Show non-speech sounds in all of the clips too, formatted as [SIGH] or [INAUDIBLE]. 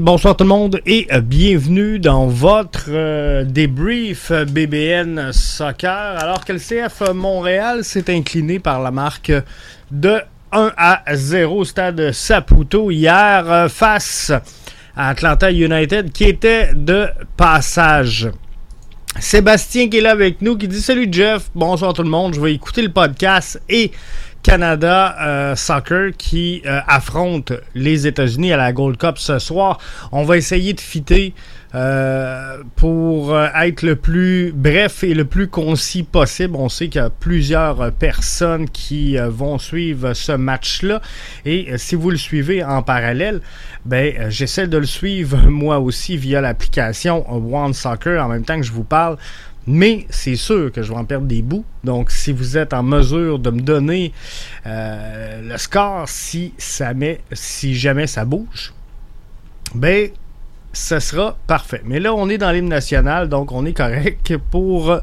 Bonsoir tout le monde et euh, bienvenue dans votre euh, débrief BBN Soccer. Alors que le CF Montréal s'est incliné par la marque de 1 à 0 au stade Saputo hier euh, face à Atlanta United qui était de passage. Sébastien qui est là avec nous qui dit Salut Jeff, bonsoir tout le monde, je vais écouter le podcast et Canada euh, Soccer qui euh, affronte les États-Unis à la Gold Cup ce soir. On va essayer de fitter euh, pour être le plus bref et le plus concis possible. On sait qu'il y a plusieurs personnes qui vont suivre ce match-là. Et si vous le suivez en parallèle, ben, j'essaie de le suivre [LAUGHS] moi aussi via l'application One Soccer en même temps que je vous parle. Mais c'est sûr que je vais en perdre des bouts. Donc, si vous êtes en mesure de me donner euh, le score, si, si jamais ça bouge, ben, ce sera parfait. Mais là, on est dans l'hymne national, donc on est correct. Pour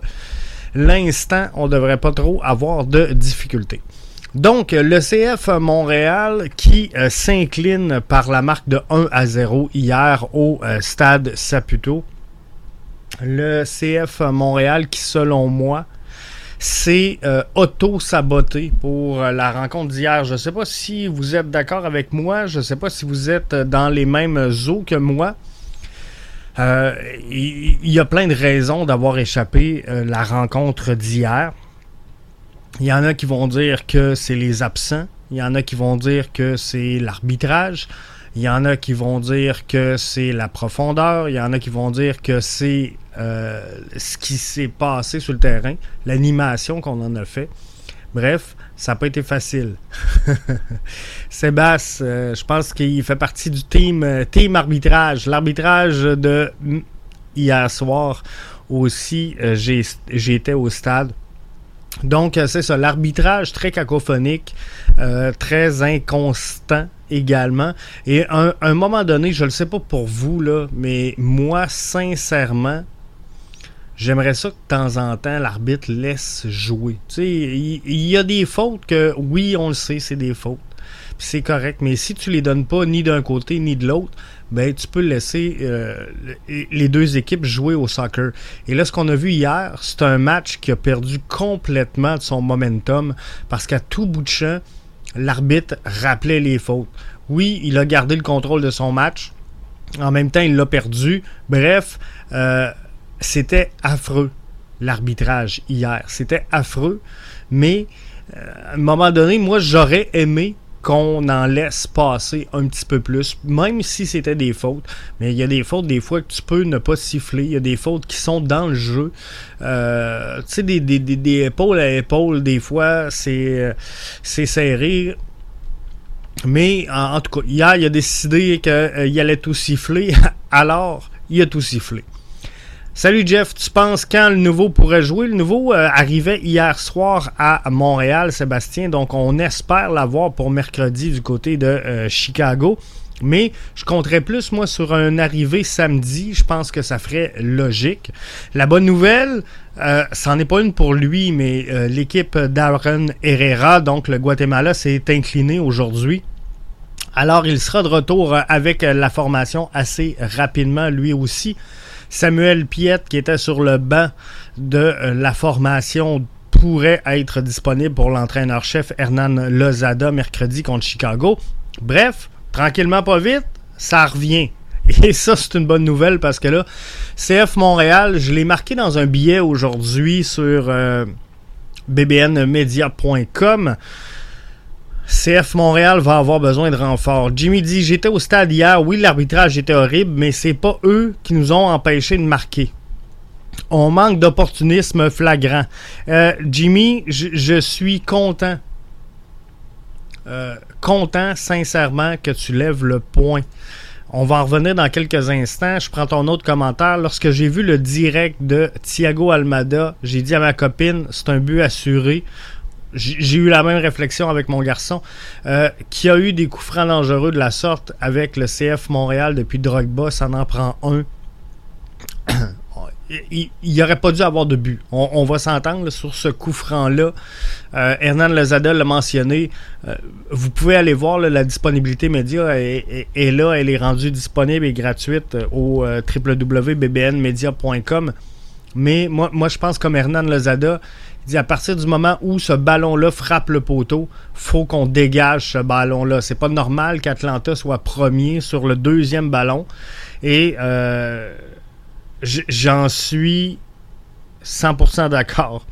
l'instant, on ne devrait pas trop avoir de difficultés. Donc, le CF Montréal qui euh, s'incline par la marque de 1 à 0 hier au euh, stade Saputo le CF Montréal qui, selon moi, s'est euh, auto-saboté pour euh, la rencontre d'hier. Je ne sais pas si vous êtes d'accord avec moi, je ne sais pas si vous êtes dans les mêmes eaux que moi. Euh, il y, a plein de raisons d'avoir échappé la rencontre d'hier. Il y en a qui vont dire que c'est les absents. Il y en a qui vont dire que c'est l'arbitrage. Il y en a qui vont dire que c'est la profondeur. Il y en a qui vont dire que c'est euh, ce qui s'est passé sur le terrain, l'animation qu'on en a fait. Bref, ça n'a pas été facile. [LAUGHS] Sébastien, euh, je pense qu'il fait partie du team, euh, team arbitrage. L'arbitrage de hier soir aussi, j'étais au stade. Donc, c'est ça, l'arbitrage très cacophonique, très inconstant également. Et à un, moment donné, je ne le sais pas pour vous, là, mais moi, sincèrement, j'aimerais ça que de temps en temps, l'arbitre laisse jouer. Il, y, a des fautes que, oui, on le sait, c'est des fautes. c'est correct. Mais si tu les donnes pas ni d'un côté ni de l'autre, ben tu peux laisser euh, les deux équipes jouer au soccer. Et là, ce qu'on a vu hier, c'est un match qui a perdu complètement de son momentum parce qu'à tout bout de champ, l'arbitre rappelait les fautes. Oui, il a gardé le contrôle de son match. En même temps, il l'a perdu. Bref, euh, c'était affreux, l'arbitrage hier. C'était affreux. Mais euh, à un moment donné, moi, j'aurais aimé qu'on en laisse passer un petit peu plus, même si c'était des fautes. Mais il y a des fautes, des fois, que tu peux ne pas siffler. Il y a des fautes qui sont dans le jeu. Euh, tu sais, des, épaules à épaules, des fois, c'est, euh, serré. Mais en, tout cas, hier, il a décidé qu'il allait tout siffler. [LAUGHS] Alors, il a tout sifflé. Salut Jeff, tu penses quand le nouveau pourrait jouer? Le nouveau euh, arrivait hier soir à Montréal, Sébastien, donc on espère l'avoir pour mercredi du côté de euh, Chicago. Mais je compterais plus, moi, sur un arrivé samedi. Je pense que ça ferait logique. La bonne nouvelle, euh, c'en est pas une pour lui, mais l'équipe d'Aaron Herrera, donc le Guatemala, s'est incliné aujourd'hui. Alors, il sera de retour avec la formation assez rapidement, lui aussi. Samuel Piette, qui était sur le banc de euh, la formation, pourrait être disponible pour l'entraîneur-chef Hernan Lozada mercredi contre Chicago. Bref, tranquillement pas vite, ça revient. [LAUGHS] Et ça, c'est une bonne nouvelle parce que là, CF Montréal, je l'ai marqué dans un billet aujourd'hui sur euh, bbnmedia.com. CF Montréal va avoir besoin de renfort. Jimmy dit J'étais au stade hier. Oui, l'arbitrage était horrible, mais c'est pas eux qui nous ont empêchés de marquer. On manque d'opportunisme flagrant. Euh, Jimmy, je suis content. Euh, content, sincèrement, que tu lèves le point. On va en revenir dans quelques instants. Je prends ton autre commentaire. Lorsque j'ai vu le direct de Thiago Almada, j'ai dit à ma copine c'est un but assuré j'ai eu la même réflexion avec mon garçon, euh, qui a eu des coups francs dangereux de la sorte avec le CF Montréal depuis Drogba, ça en prend un. [COUGHS] il n'y aurait pas dû avoir de but. On, va s'entendre sur ce coup franc-là. Euh, Hernan Lozada l'a mentionné. Euh, vous pouvez aller voir la disponibilité média est, là. Elle est rendue disponible et gratuite au www.bbnmedia.com. Mais moi, je pense comme Hernan Lozada, dit à partir du moment où ce ballon-là frappe le poteau, faut qu'on dégage ce ballon-là. C'est pas normal qu'Atlanta soit premier sur le deuxième ballon. Et euh, j'en suis 100% d'accord.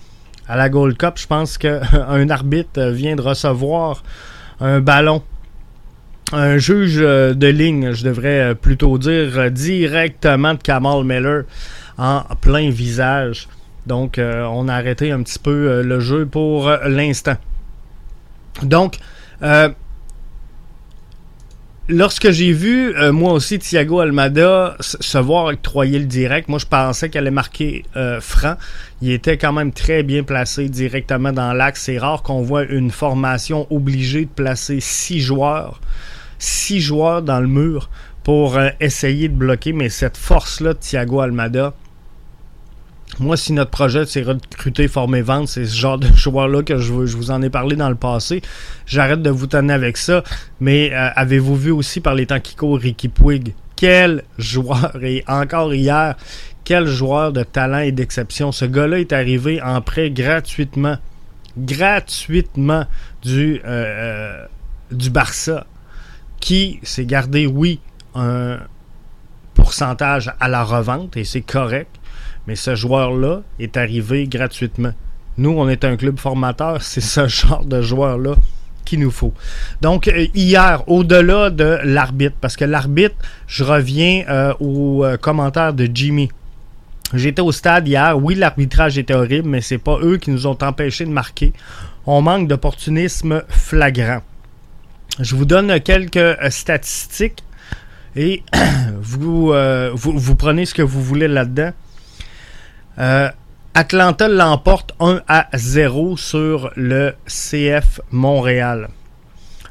À la Gold Cup, je pense qu'un [LAUGHS] arbitre vient de recevoir un ballon. Un juge de ligne, je devrais plutôt dire, directement de Kamal Miller en plein visage. Donc, euh, on a arrêté un petit peu euh, le jeu pour l'instant. Donc, euh, lorsque j'ai vu, euh, moi aussi, Thiago Almada se voir octroyer le direct, moi, je pensais qu'elle allait marquer euh, franc. Il était quand même très bien placé directement dans l'axe. C'est rare qu'on voit une formation obligée de placer six joueurs, six joueurs dans le mur pour euh, essayer de bloquer. Mais cette force-là de Thiago Almada, moi, si notre projet, c'est recruter, former, vendre, c'est ce genre de [LAUGHS] joueur-là que je, vous en ai parlé dans le passé. J'arrête de vous tenir avec ça. Mais euh, avez-vous vu aussi par les temps qui courent Ricky Puig? Quel joueur! Et encore hier, quel joueur de talent et d'exception? Ce gars-là est arrivé en prêt gratuitement. Gratuitement du, euh, euh, du Barça. Qui s'est gardé, oui, un pourcentage à la revente, et c'est correct mais ce joueur-là est arrivé gratuitement. Nous, on est un club formateur, [LAUGHS] c'est ce genre de joueur-là qu'il nous faut. Donc, euh, hier, au-delà de l'arbitre, parce que l'arbitre, je reviens euh, au euh, commentaire de Jimmy. J'étais au stade hier. Oui, l'arbitrage était horrible, mais c'est pas eux qui nous ont empêchés de marquer. On manque d'opportunisme flagrant. Je vous donne quelques statistiques et [CLEARS THROAT] vous prenez ce que vous voulez là-dedans. Euh, Atlanta l'emporte 1 à 0 sur le CF Montréal.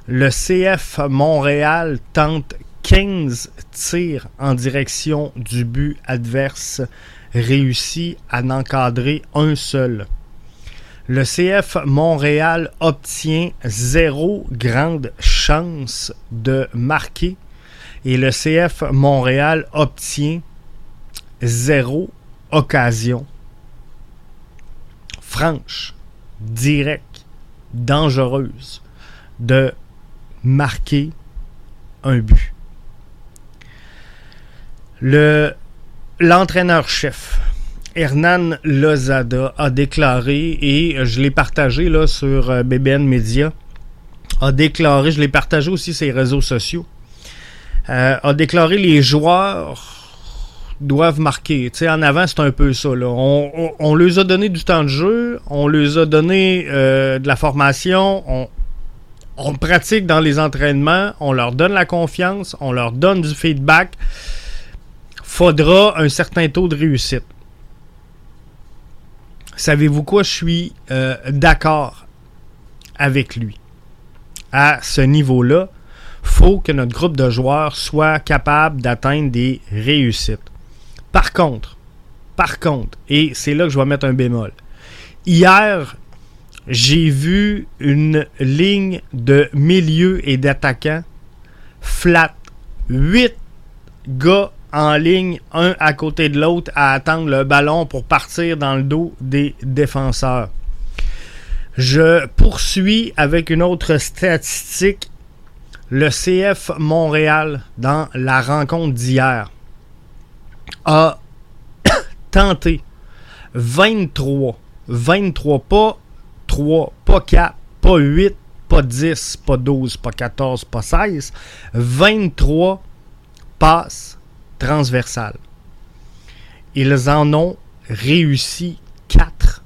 Le CF Montréal tente 15 tirs en direction du but adverse, réussit à n'encadrer un seul. Le CF Montréal obtient zéro grande chance de marquer et le CF Montréal obtient zéro occasion franche, directe, dangereuse de marquer un but. Le l'entraîneur-chef Hernan Lozada a déclaré et je l'ai partagé là sur euh, BBN Media a déclaré, je l'ai partagé aussi sur les réseaux sociaux, euh, a déclaré les joueurs doivent marquer. en avant, c'est un peu ça. On, on, on, leur a donné du temps de jeu, on leur a donné euh, de la formation, on, on pratique dans les entraînements, on leur donne la confiance, on leur donne du feedback. Faudra un certain taux de réussite. Savez-vous quoi? Je suis euh, d'accord avec lui. À ce niveau-là, faut que notre groupe de joueurs soit capable d'atteindre des réussites. Par contre, par contre, et c'est là que je vais mettre un bémol. Hier, j'ai vu une ligne de milieu et d'attaquants flat. Huit gars en ligne, un à côté de l'autre, à attendre le ballon pour partir dans le dos des défenseurs. Je poursuis avec une autre statistique. Le CF Montréal, dans la rencontre d'hier, a [COUGHS] tenté 23, 23, pas 3, pas 4, pas 8, pas 10, pas 12, pas 14, pas 16, 23 passes transversales. Ils en ont réussi 4,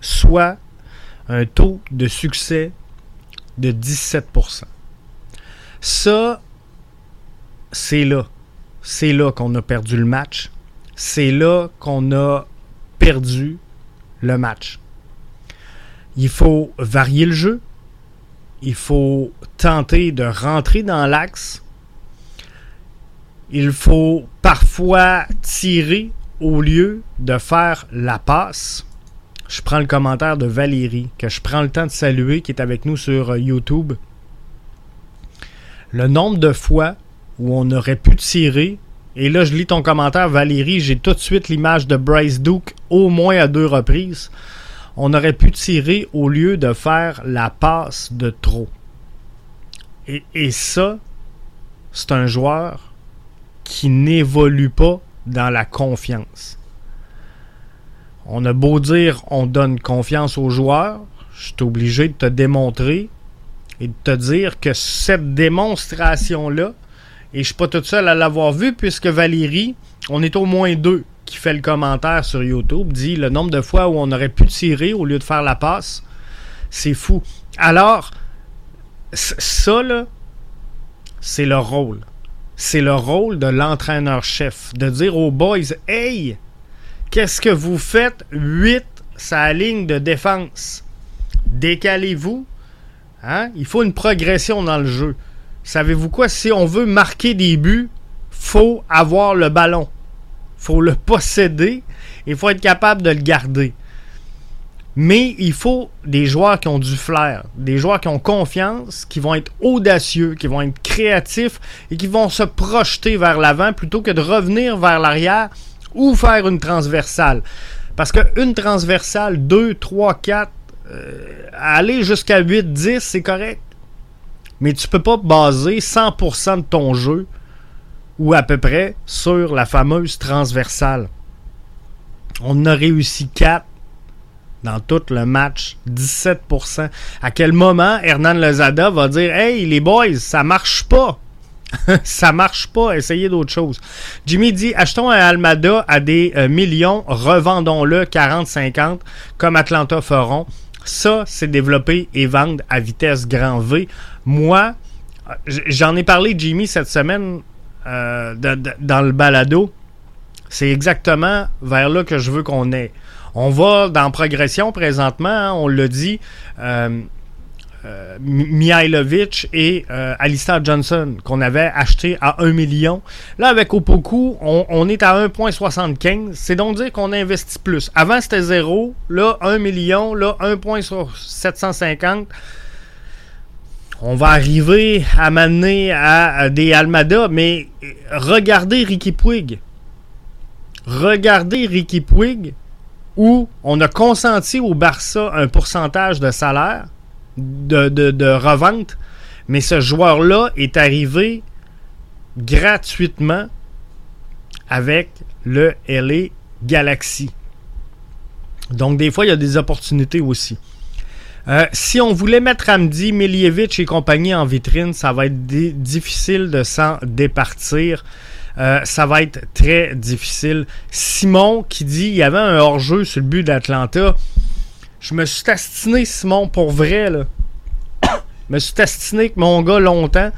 soit un taux de succès de 17%. Ça, c'est là c'est là qu'on a perdu le match. C'est là qu'on a perdu le match. Il faut varier le jeu. Il faut tenter de rentrer dans l'axe. Il faut parfois tirer au lieu de faire la passe, je prends le commentaire de Valérie, que je prends le temps de saluer, qui est avec nous sur euh, YouTube. Le nombre de fois où on aurait pu tirer, et là je lis ton commentaire Valérie, j'ai tout de suite l'image de Bryce Duke au moins à deux reprises. On aurait pu tirer au lieu de faire la passe de trop. Et, ça, c'est un joueur qui n'évolue pas dans la confiance. On a beau dire on donne confiance aux joueurs, je suis obligé de te démontrer et de te dire que cette démonstration-là, et je suis pas tout seul à l'avoir vu puisque Valérie, on est au moins deux qui fait le commentaire sur YouTube, dit le nombre de fois où on aurait pu tirer au lieu de faire la passe, c'est fou. Alors, ça, là, c'est le rôle. C'est le rôle de l'entraîneur-chef. De dire aux boys, hey, qu'est-ce que vous faites? 8, sa ligne de défense. Décalez-vous. Hein? Il faut une progression dans le jeu. Savez-vous quoi? Si on veut marquer des buts, faut avoir le ballon. faut le [LAUGHS] posséder. Il faut être capable de le garder. Mais il faut des joueurs qui ont du flair, des joueurs qui ont confiance, qui vont être audacieux, qui vont être créatifs et qui vont se projeter vers l'avant plutôt que de revenir vers l'arrière ou faire une transversale. Parce qu'une transversale, 2, 3, 4, aller jusqu'à 8, 10, c'est correct. Mais tu peux pas baser 100% de ton jeu ou à peu près sur la fameuse transversale. On a réussi 4 dans tout le match, 17%. À quel moment Hernan Lozada va dire Hey, les boys, ça marche pas [LAUGHS] ça marche pas, essayez d'autres choses. Jimmy dit achetons un Almada à des euh, millions, revendons-le 40-50 comme Atlanta feront. Ça, c'est développer et vendre à vitesse grand V. Moi, j'en ai parlé, Jimmy, cette semaine euh, dans le balado. C'est exactement vers là que je veux qu'on ait. On va dans progression présentement, hein, on l'a dit. Euh, euh, Mihailovic et euh, Alistair Johnson qu'on avait acheté à 1 million. Là, avec Opoku, on, est à 1,75. C'est donc dire qu'on investit plus. Avant, c'était 0. Là, 1 million. Là, 1,750. On va arriver à m'amener à, des Almada, mais regardez Ricky Puig. Regardez Ricky Puig où on a consenti au Barça un pourcentage de salaire de, de, revente, mais ce joueur-là est arrivé gratuitement avec le LA Galaxy. Donc, des fois, il y a des opportunités aussi. Euh, si on voulait mettre Amdi, Miljevic et compagnie en vitrine, ça va être difficile de s'en départir. Euh, ça va être très difficile. Simon qui dit il y avait un hors-jeu sur le but d'Atlanta. Je me suis tastiné, Simon, pour vrai. Là. [COUGHS] je me suis tastiné avec mon gars longtemps.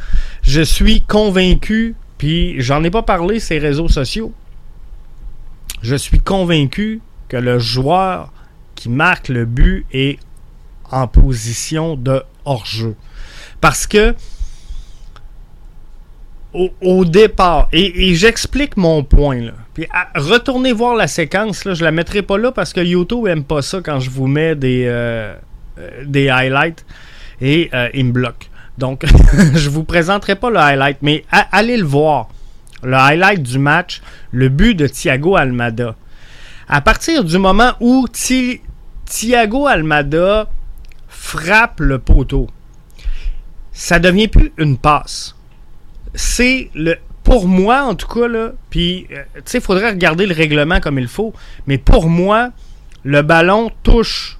Je suis convaincu, puis j'en ai pas parlé ces réseaux sociaux. Je suis convaincu que le joueur qui marque le but est en position de hors-jeu. Parce que au, départ, et, j'explique mon point, là. Puis retournez voir la séquence, là, je la mettrai pas là parce que YouTube aime pas ça quand je vous mets des, euh, euh, des highlights et euh, il me bloque. Donc, [LAUGHS] je vous présenterai pas le highlight, mais allez le voir. Le highlight du match, le but de Thiago Almada. À partir du moment où Thiago Almada frappe le poteau, ça devient plus une passe c'est le. Pour moi, en tout cas, là, puis, euh, tu sais, il faudrait regarder le règlement comme il faut, mais pour moi, le ballon touche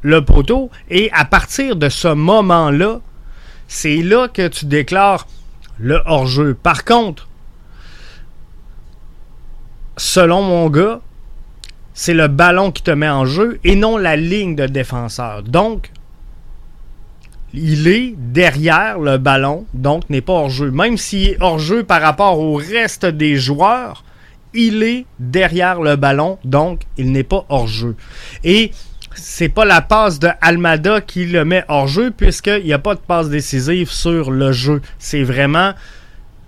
le poteau et à partir de ce moment-là, c'est là que tu déclares le hors-jeu. Par contre, selon mon gars, c'est le ballon qui te met en jeu et non la ligne de défenseur. Donc, il est derrière le ballon, donc n'est pas hors jeu. Même s'il est hors jeu par rapport au reste des joueurs, il est derrière le ballon, donc il n'est pas hors jeu. Et c'est pas la passe de Almada qui le met hors jeu, puisqu'il n'y a pas de passe décisive sur le jeu. C'est vraiment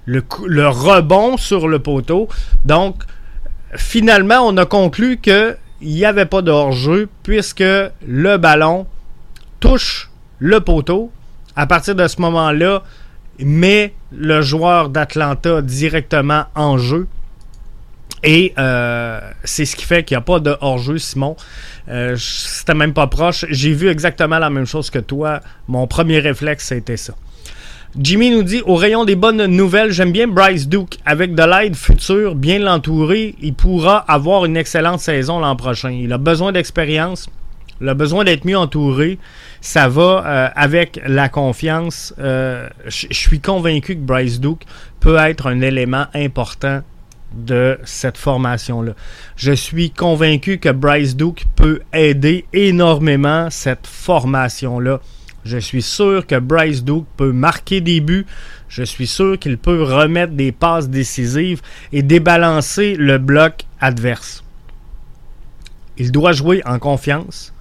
le, le, rebond sur le poteau. Donc, finalement, on a conclu qu'il n'y avait pas de hors-jeu puisque le ballon touche le poteau. À partir de ce moment-là, met le joueur d'Atlanta directement en jeu. Et euh, c'est ce qui fait qu'il n'y a pas de hors-jeu, Simon. Euh, C'était même pas proche. J'ai vu exactement la même chose que toi. Mon premier réflexe, c'était ça. Jimmy nous dit au rayon des bonnes nouvelles, j'aime bien Bryce Duke. Avec de l'aide future, bien l'entourer, il pourra avoir une excellente saison l'an prochain. Il a besoin d'expérience, il a besoin d'être mieux entouré. Ça va euh, avec la confiance. Euh, je suis convaincu que Bryce Duke peut être un élément important de cette formation-là. Je suis convaincu que Bryce Duke peut aider énormément cette formation-là. Je suis sûr que Bryce Duke peut marquer des buts. Je suis sûr qu'il peut remettre des passes décisives et débalancer le bloc adverse. Il doit jouer en confiance.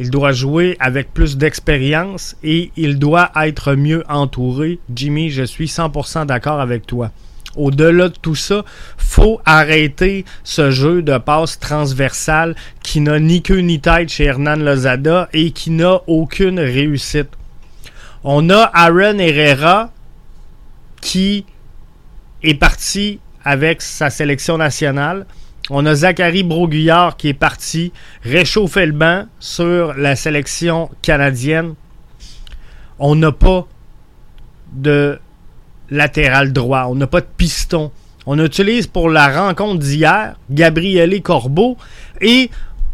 Il doit jouer avec plus d'expérience et il doit être mieux entouré. Jimmy, je suis 100% d'accord avec toi au-delà de tout ça, faut arrêter ce jeu de passe transversale qui n'a ni queue ni tête chez Hernan Lozada et qui n'a aucune réussite. On a Aaron Herrera qui est parti avec sa sélection nationale. On a Zachary Broguillard qui est parti réchauffer le banc sur la sélection canadienne. On n'a pas de latéral droit. On n'a pas de piston. On utilise pour la rencontre d'hier Gabriele Corbeau et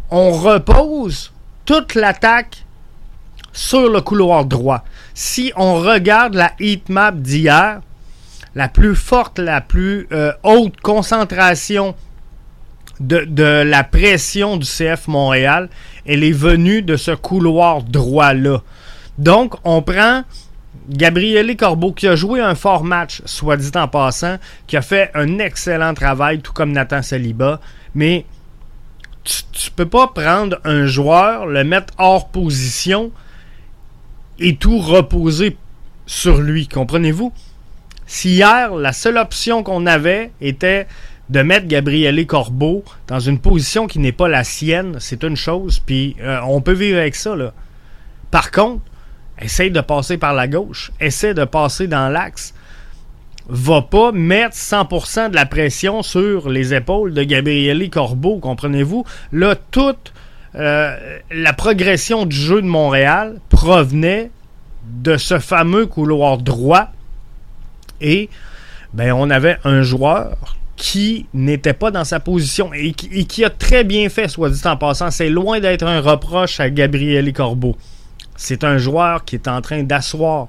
on repose toute l'attaque sur le couloir droit. Si on regarde la heat map d'hier, la plus forte, la plus euh, haute concentration de, la pression du CF Montréal, elle est venue de ce couloir droit-là. Donc, on prend Gabriele Corbeau, qui a joué un fort match, soit dit en passant, qui a fait un excellent travail, tout comme Nathan Saliba, mais tu, ne peux pas prendre un joueur, le mettre hors position et tout reposer sur lui, comprenez-vous? Si hier, la seule option qu'on avait était de mettre Gabriele Corbeau dans une position qui n'est pas la sienne, c'est une chose, puis euh, on peut vivre avec ça. Là. Par contre, Essaye de passer par la gauche. Essaye de passer dans l'axe. Va pas mettre 100% de la pression sur les épaules de Gabriele Corbeau, comprenez-vous? Là, toute euh, la progression du jeu de Montréal provenait de ce fameux couloir droit. Et ben, on avait un joueur qui n'était pas dans sa position et qui, a très bien fait, soit dit en passant. C'est loin d'être un reproche à Gabriele Corbeau. C'est un joueur qui est en train d'asseoir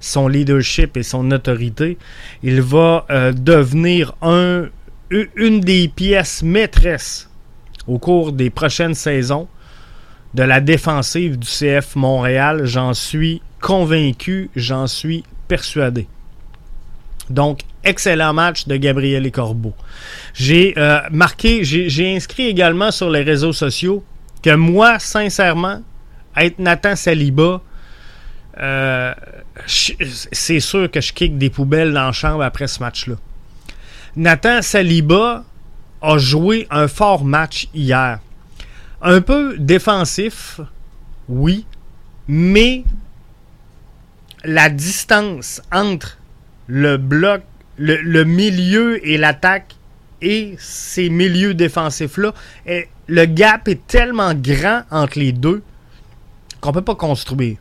son leadership et son autorité. Il va euh, devenir un, une des pièces maîtresses au cours des prochaines saisons de la défensive du CF Montréal. J'en suis convaincu, j'en suis persuadé. Donc, excellent match de Gabriel Corbeau. J'ai euh, marqué, j'ai inscrit également sur les réseaux sociaux que moi, sincèrement, être Nathan Saliba, euh, c'est sûr que je kick des poubelles dans la chambre après ce match-là. Nathan Saliba a joué un fort match hier. Un peu défensif, oui, mais la distance entre le bloc, le, milieu et l'attaque et ces milieux défensifs-là, le gap est tellement grand entre les deux qu'on peut pas construire.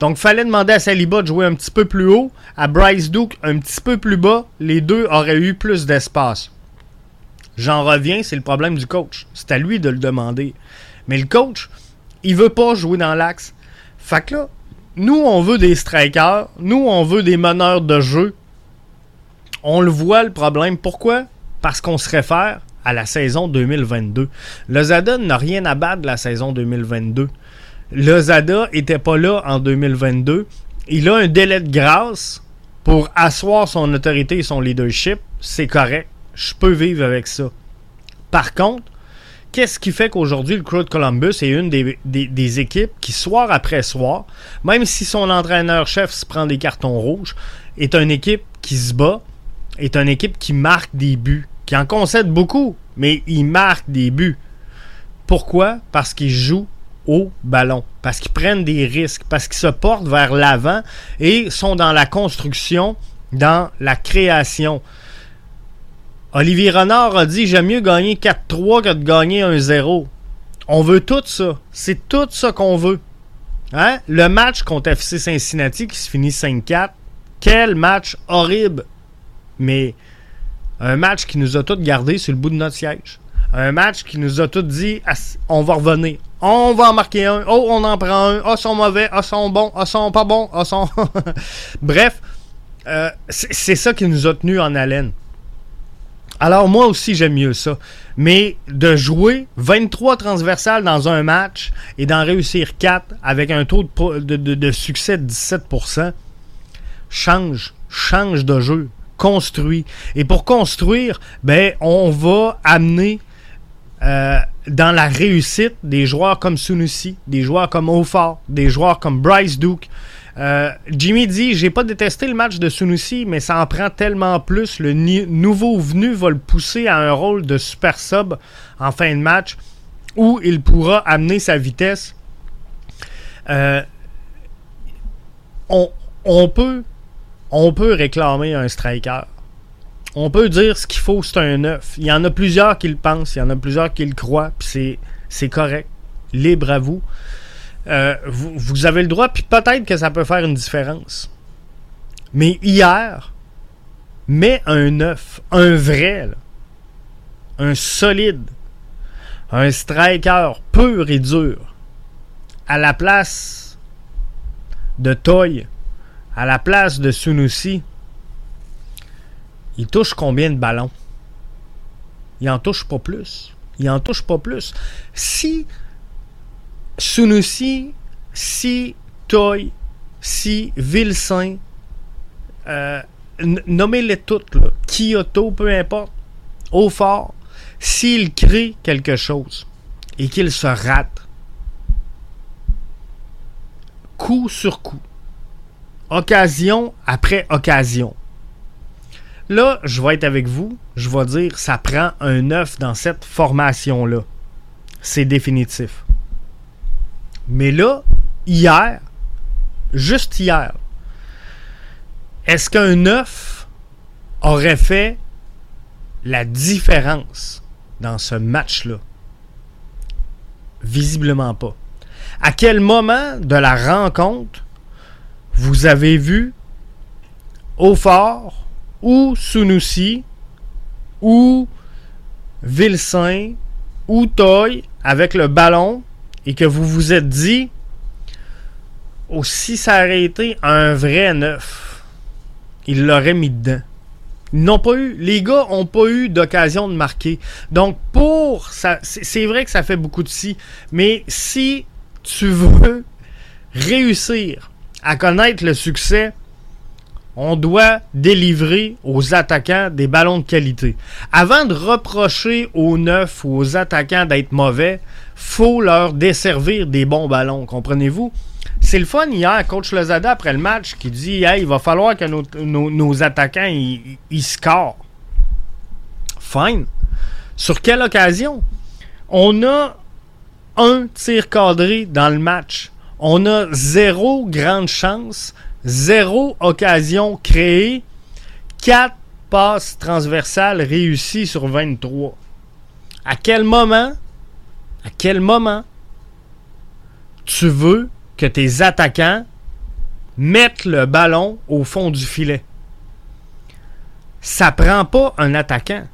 Donc, fallait demander à Saliba de jouer un petit peu plus haut, à Bryce Duke un petit peu plus bas. Les deux auraient eu plus d'espace. J'en reviens, c'est le problème du coach. C'est à lui de le demander. Mais le coach, il veut pas jouer dans l'axe. Fait que là, nous, on veut des strikers. Nous, on veut des meneurs de jeu. On le voit, le problème. Pourquoi? Parce qu'on se réfère à la saison 2022. Le Zada n'a rien à battre de la saison 2022. Lozada était pas là en 2022. Il a un délai de grâce pour asseoir son autorité et son leadership. C'est correct. Je peux vivre avec ça. Par contre, qu'est-ce qui fait qu'aujourd'hui, le Crew de Columbus est une des, équipes qui, soir après soir, même si son entraîneur-chef se prend des cartons rouges, est une équipe qui se bat, est une équipe qui marque des buts, qui en concède beaucoup, mais ils marquent des buts. Pourquoi? Parce qu'ils jouent au ballon, parce qu'ils prennent des risques, parce qu'ils se portent vers l'avant et sont dans la construction, dans la création. Olivier Renard a dit J'aime mieux gagner 4-3 que de gagner 1-0. On veut tout ça. C'est tout ça qu'on veut. Hein? Le match contre FC Cincinnati qui se finit 5-4. Quel match horrible. Mais un match qui nous a tous gardés sur le bout de notre siège. Un match qui nous a tous dit on va revenir. On va en marquer un. Oh, on en prend un. Oh, sont mauvais. Oh, sont bons. Oh, sont pas bons. Oh, sont. [LAUGHS] Bref, euh, c'est ça qui nous a tenus en haleine. Alors moi aussi j'aime mieux ça. Mais de jouer 23 transversales dans un match et d'en réussir 4 avec un taux de, succès de 17%, change, change de jeu, construit. Et pour construire, ben, on va amener euh, dans la réussite des joueurs comme Sunusi, des joueurs comme Ofar, des joueurs comme Bryce Duke, euh, Jimmy dit J'ai pas détesté le match de Sunusi, mais ça en prend tellement plus. Le nouveau venu va le pousser à un rôle de super sub en fin de match où il pourra amener sa vitesse. Euh, on, peut, on peut réclamer un striker. On peut dire ce qu'il faut, c'est un neuf. Il y en a plusieurs qui le pensent, il y en a plusieurs qui le croient, puis c'est correct. Libre à vous. Euh, vous, avez le droit, puis peut-être que ça peut faire une différence. Mais hier, mets un neuf, un vrai, un solide, un striker pur et dur, à la place de Toy, à la place de Sunusi, il touche combien de ballons? Il en touche pas plus. Il en touche pas plus. Si Sunusi, si Toy, si Vilsain, euh, nommez-les toutes, là. Kyoto, peu importe, au fort, s'il crée quelque chose et qu'il se rate, coup sur coup, occasion après occasion. Là, je vais être avec vous, je vais dire, ça prend un œuf dans cette formation-là. C'est définitif. Mais là, hier, juste hier, est-ce qu'un 9 aurait fait la différence dans ce match-là? Visiblement pas. À quel moment de la rencontre vous avez vu Aufort ou Sunusi ou Vilsain ou Toy avec le ballon et que vous vous êtes dit, aussi ça aurait été un vrai neuf, il l'aurait mis dedans. Ils n'ont pas eu, les gars n'ont pas eu d'occasion de marquer. Donc pour ça, c'est vrai que ça fait beaucoup de si, mais si tu veux réussir à connaître le succès, on doit délivrer aux attaquants des ballons de qualité. Avant de reprocher aux neufs ou aux attaquants d'être mauvais, faut leur desservir des bons ballons, comprenez-vous? C'est le fun hier, coach Lozada, après le match, qui dit hey, il va falloir que nos, attaquants ils, scorent. Fine. Sur quelle occasion? On a un tir cadré dans le match. On a zéro grande chance, zéro occasion créée, quatre passes transversales réussies sur 23. À quel moment à quel moment tu veux que tes attaquants mettent le ballon au fond du filet? Ça prend pas un attaquant.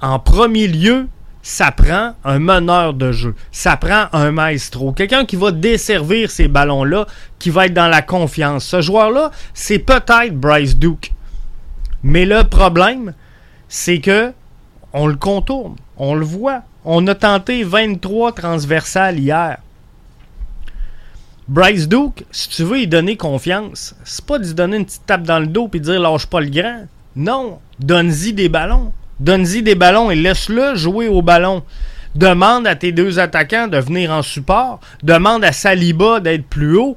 En premier lieu, ça prend un meneur de jeu. Ça prend un maestro. Quelqu'un qui va desservir ces ballons-là, qui va être dans la confiance. Ce joueur-là, c'est peut-être Bryce Duke. Mais le problème, c'est que on le contourne. On le voit. On a tenté 23 transversales hier. Bryce Duke, si tu veux lui donner confiance, c'est pas de lui donner une petite tape dans le dos et dire lâche pas le grand. Non, donne-y des ballons. Donne-y des ballons et laisse-le jouer au ballon. Demande à tes deux attaquants de venir en support. Demande à Saliba d'être plus haut.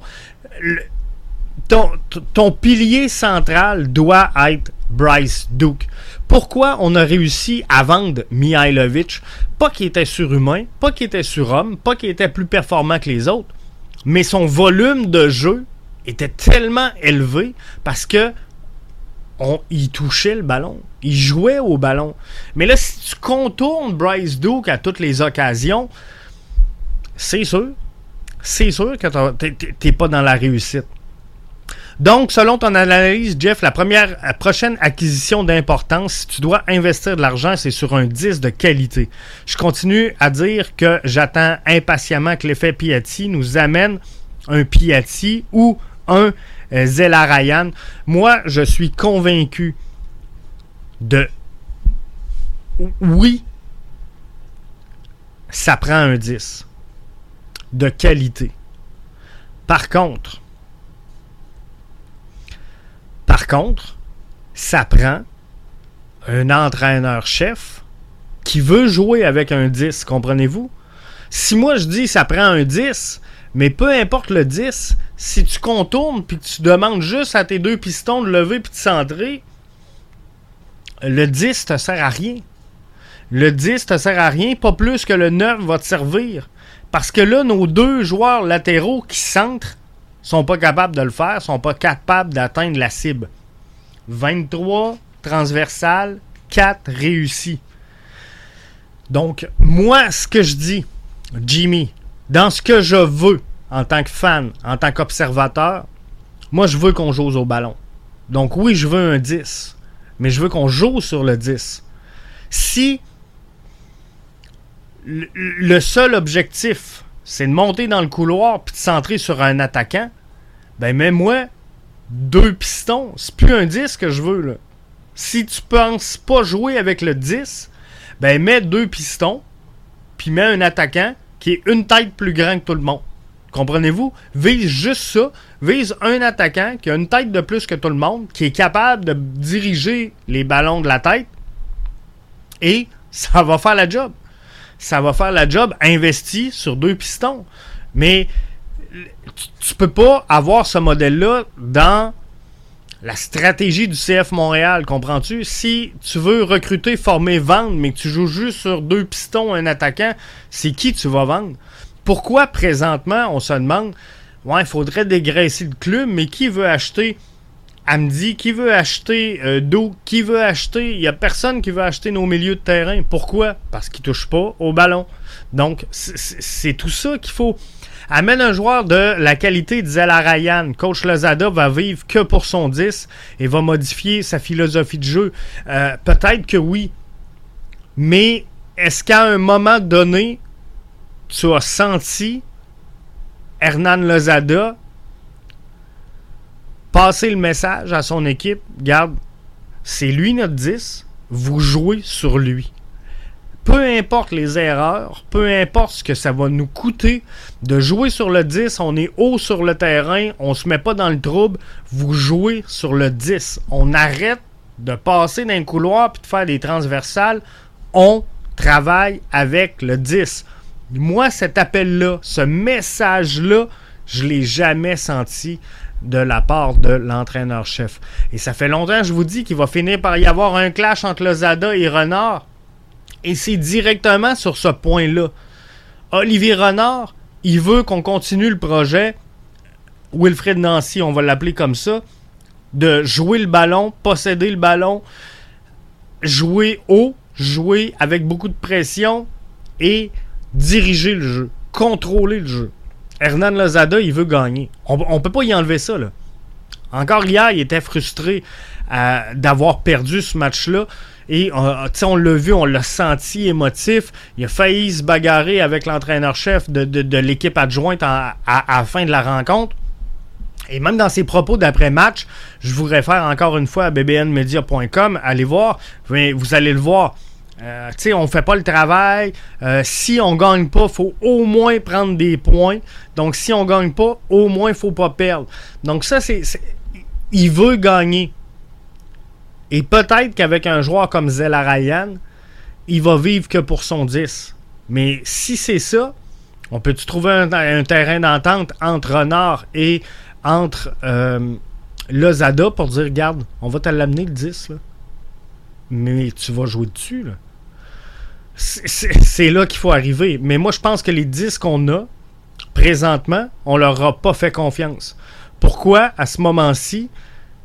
ton, ton, pilier central doit être Bryce Duke. Pourquoi on a réussi à vendre Mihailovic? Pas qu'il était surhumain, pas qu'il était surhomme, pas qu'il était plus performant que les autres, mais son volume de jeu était tellement élevé parce que il touchait le ballon. Il jouait au ballon. Mais là, si tu contournes Bryce Duke à toutes les occasions, c'est sûr, c'est sûr que tu n'es pas dans la réussite. Donc, selon ton analyse, Jeff, la première la prochaine acquisition d'importance, si tu dois investir de l'argent, c'est sur un 10 de qualité. Je continue à dire que j'attends impatiemment que l'effet Piatti nous amène un Piatti ou un euh, Zella Ryan. Moi, je suis convaincu de oui, ça prend un 10 de qualité. Par contre, par contre, ça prend un entraîneur-chef qui veut jouer avec un 10, comprenez-vous? Si moi je dis ça prend un 10, mais peu importe le 10, si tu contournes puis que tu demandes juste à tes deux pistons de lever puis de centrer, le 10 te sert à rien. Le 10 te sert à rien, pas plus que le 9 va te servir. Parce que là, nos deux joueurs latéraux qui centrent sont pas capables de le faire, sont pas capables d'atteindre la cible. 23 transversales, 4 réussis. Donc, moi, ce que je dis, Jimmy, dans ce que je veux en tant que fan, en tant qu'observateur, moi, je veux qu'on joue au ballon. Donc, oui, je veux un 10, mais je veux qu'on joue sur le 10. Si le seul objectif, c'est de monter dans le couloir puis de centrer sur un attaquant, ben même moi, deux pistons, c'est plus un 10 que je veux. Là. Si tu penses pas jouer avec le 10, ben mets deux pistons, puis mets un attaquant qui est une tête plus grand que tout le monde. Comprenez-vous? Vise juste ça. Vise un attaquant qui a une tête de plus que tout le monde, qui est capable de diriger les ballons de la tête. Et ça va faire la job ça va faire la job investi sur deux pistons. Mais tu peux pas avoir ce modèle-là dans la stratégie du CF Montréal, comprends-tu? Si tu veux recruter, former, vendre, mais que tu joues juste sur deux pistons, un attaquant, c'est qui tu vas vendre? Pourquoi présentement on se demande, ouais, il faudrait dégraisser le club, mais qui veut acheter dit qui veut acheter euh, d'eau, qui veut acheter. Il n'y a personne qui veut acheter nos milieux de terrain. Pourquoi? Parce qu'ils ne touchent pas au ballon. Donc, c'est tout ça qu'il faut. Amène un joueur de la qualité de Zela Ryan. Coach Lozada va vivre que pour son 10 et va modifier sa philosophie de jeu. Euh, peut-être que oui. Mais est-ce qu'à un moment donné, tu as senti Hernan Lozada passer le message à son équipe, garde, c'est lui notre 10, vous jouez sur lui. Peu importe les erreurs, peu importe ce que ça va nous coûter de jouer sur le 10, on est haut sur le terrain, on se met pas dans le trouble, vous jouez sur le 10. On arrête de passer dans le couloir puis de faire des transversales, on travaille avec le 10. Moi, cet appel-là, ce message-là, je l'ai jamais senti de la part de l'entraîneur-chef. Et ça fait longtemps, je vous dis, qu'il va finir par y avoir un clash entre Lozada et Renard. Et c'est directement sur ce point-là. Olivier Renard, il veut qu'on continue le projet. Wilfred Nancy, on va l'appeler comme ça, de jouer le ballon, posséder le ballon, jouer haut, jouer avec beaucoup de pression et diriger le jeu, contrôler le jeu. Hernan Lozada, il veut gagner. On ne peut pas y enlever ça. Là. Encore hier, il était frustré euh, d'avoir perdu ce match-là. Et euh, on l'a vu, on l'a senti émotif. Il a failli se bagarrer avec l'entraîneur-chef de, l'équipe adjointe à, la fin de la rencontre. Et même dans ses propos d'après-match, je vous réfère encore une fois à bbnmedia.com. Allez voir, vous allez le voir. Euh, tu on fait pas le travail. Euh, si on gagne pas, faut au moins prendre des points. Donc, si on gagne pas, au moins, il faut pas perdre. Donc, ça, c'est. Il veut gagner. Et peut-être qu'avec un joueur comme Zella Ryan, il va vivre que pour son 10. Mais si c'est ça, on peut-tu trouver un, terrain d'entente entre Renard et entre euh, Lozada pour dire, regarde, on va te l'amener le 10. Là. Mais tu vas jouer dessus. C'est là qu'il faut arriver. Mais moi, je pense que les 10 qu'on a, présentement, on leur a pas fait confiance. Pourquoi, à ce moment-ci,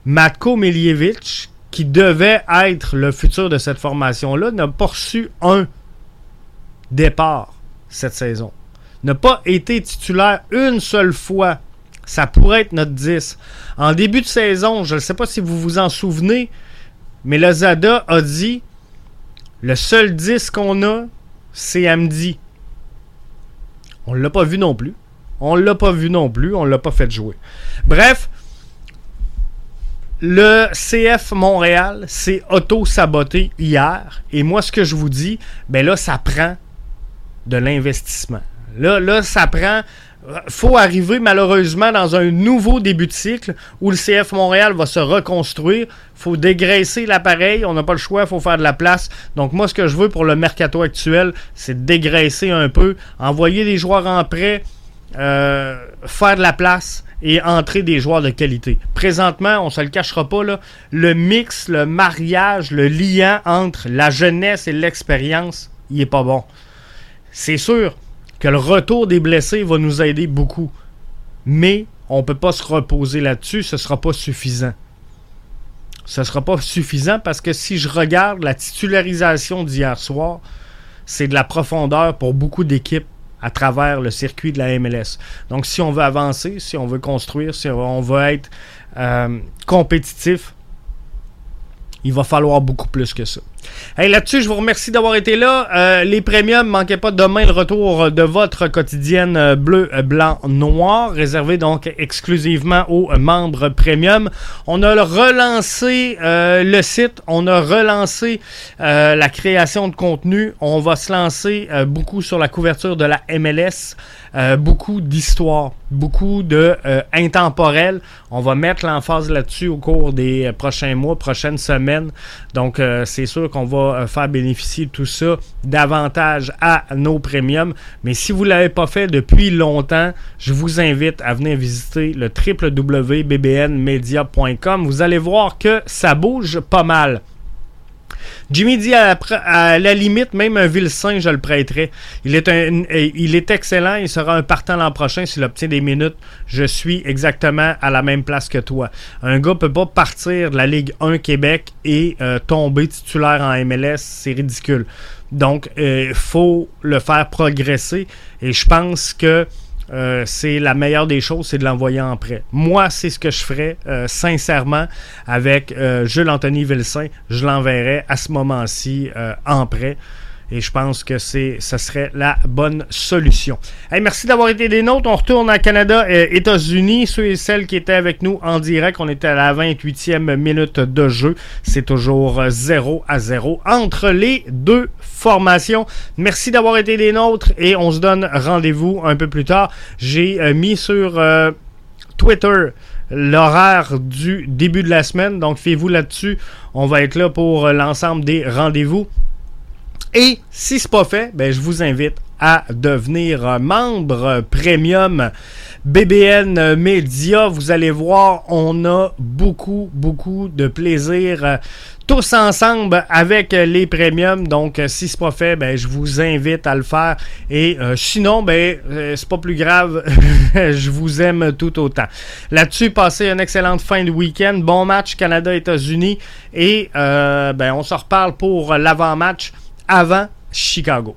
Matko Miljevic, qui devait être le futur de cette formation-là, n'a pas reçu un départ cette saison. N'a pas été titulaire une seule fois. Ça pourrait être notre 10. En début de saison, je ne sais pas si vous vous en souvenez, mais Lazada a dit le seul 10 qu'on a, c'est Amdi. On l'a pas vu non plus. On l'a pas vu non plus. On l'a pas fait jouer. Bref, le CF Montréal s'est auto-saboté hier. Et moi, ce que je vous dis, ben là, ça prend de l'investissement. Là, là, ça prend faut arriver malheureusement dans un nouveau début de cycle où le CF Montréal va se reconstruire. faut dégraisser l'appareil. On n'a pas le choix. faut faire de la place. Donc, moi, ce que je veux pour le mercato actuel, c'est dégraisser un peu, envoyer des joueurs en prêt, euh, faire de la place et entrer des joueurs de qualité. Présentement, on se le cachera pas, le mix, le mariage, le lien entre la jeunesse et l'expérience, il est pas bon. C'est sûr, que le retour des blessés va nous aider beaucoup. Mais on ne peut pas se reposer là-dessus, ce ne sera pas suffisant. Ce ne sera pas suffisant parce que si je regarde la titularisation d'hier soir, c'est de la profondeur pour beaucoup d'équipes à travers le circuit de la MLS. Donc si on veut avancer, si on veut construire, si on veut être euh, compétitif, il va falloir beaucoup plus que ça. Hey, là-dessus, je vous remercie d'avoir été là. Euh, les premiums, manquez pas demain le retour de votre quotidienne euh, bleu, euh, blanc, noir, réservé donc exclusivement aux membres premium. On a relancé le site, on a relancé la création de contenu. On va se lancer beaucoup sur la couverture de la MLS. Euh, beaucoup d'histoires, beaucoup de euh. On va mettre l'emphase là-dessus au cours des euh, prochains mois, prochaines semaines. Donc, c'est sûr qu'on va faire bénéficier tout ça davantage à nos premiums. Mais si vous ne l'avez pas fait depuis longtemps, je vous invite à venir visiter le www.bbnmedia.com. Vous allez voir que ça bouge pas mal. Jimmy dit à, la limite, même un Saint, je le prêterai. Il est, un, il est excellent. Il sera un partant l'an prochain s'il obtient des minutes. Je suis exactement à la même place que toi. Un gars peut pas partir de la Ligue 1 Québec et euh, tomber titulaire en MLS. C'est ridicule. Donc, il euh, faut le faire progresser. Et je pense que euh, c'est la meilleure des choses, c'est de l'envoyer en prêt. Moi, c'est ce que je ferais, euh, sincèrement, avec euh, Jules Anthony Vilsain. Je l'enverrais à ce moment-ci en prêt. Et je pense que c'est, ce serait la bonne solution. merci d'avoir été des nôtres. On retourne à Canada et États-Unis. Ceux et celles qui étaient avec nous en direct, on était à la 28e minute de jeu. C'est toujours 0 à 0 entre les deux formations. Merci d'avoir été des nôtres et on se donne rendez-vous un peu plus tard. J'ai euh, mis sur euh, Twitter l'horaire du début de la semaine. Donc, fiez-vous là-dessus. On va être là pour euh, l'ensemble des rendez-vous. Et si c'est pas fait, ben, je vous invite à devenir membre premium BBN Media. Vous allez voir, on a beaucoup, beaucoup de plaisir tous ensemble avec les premiums. Donc, si c'est pas fait, ben, je vous invite à le faire. Et euh, sinon, ben, euh, c'est pas plus grave. [LAUGHS] je vous aime tout autant. Là-dessus, passez une excellente fin de week-end. Bon match Canada-États-Unis. Et euh, ben, on se reparle pour l'avant-match avant Chicago.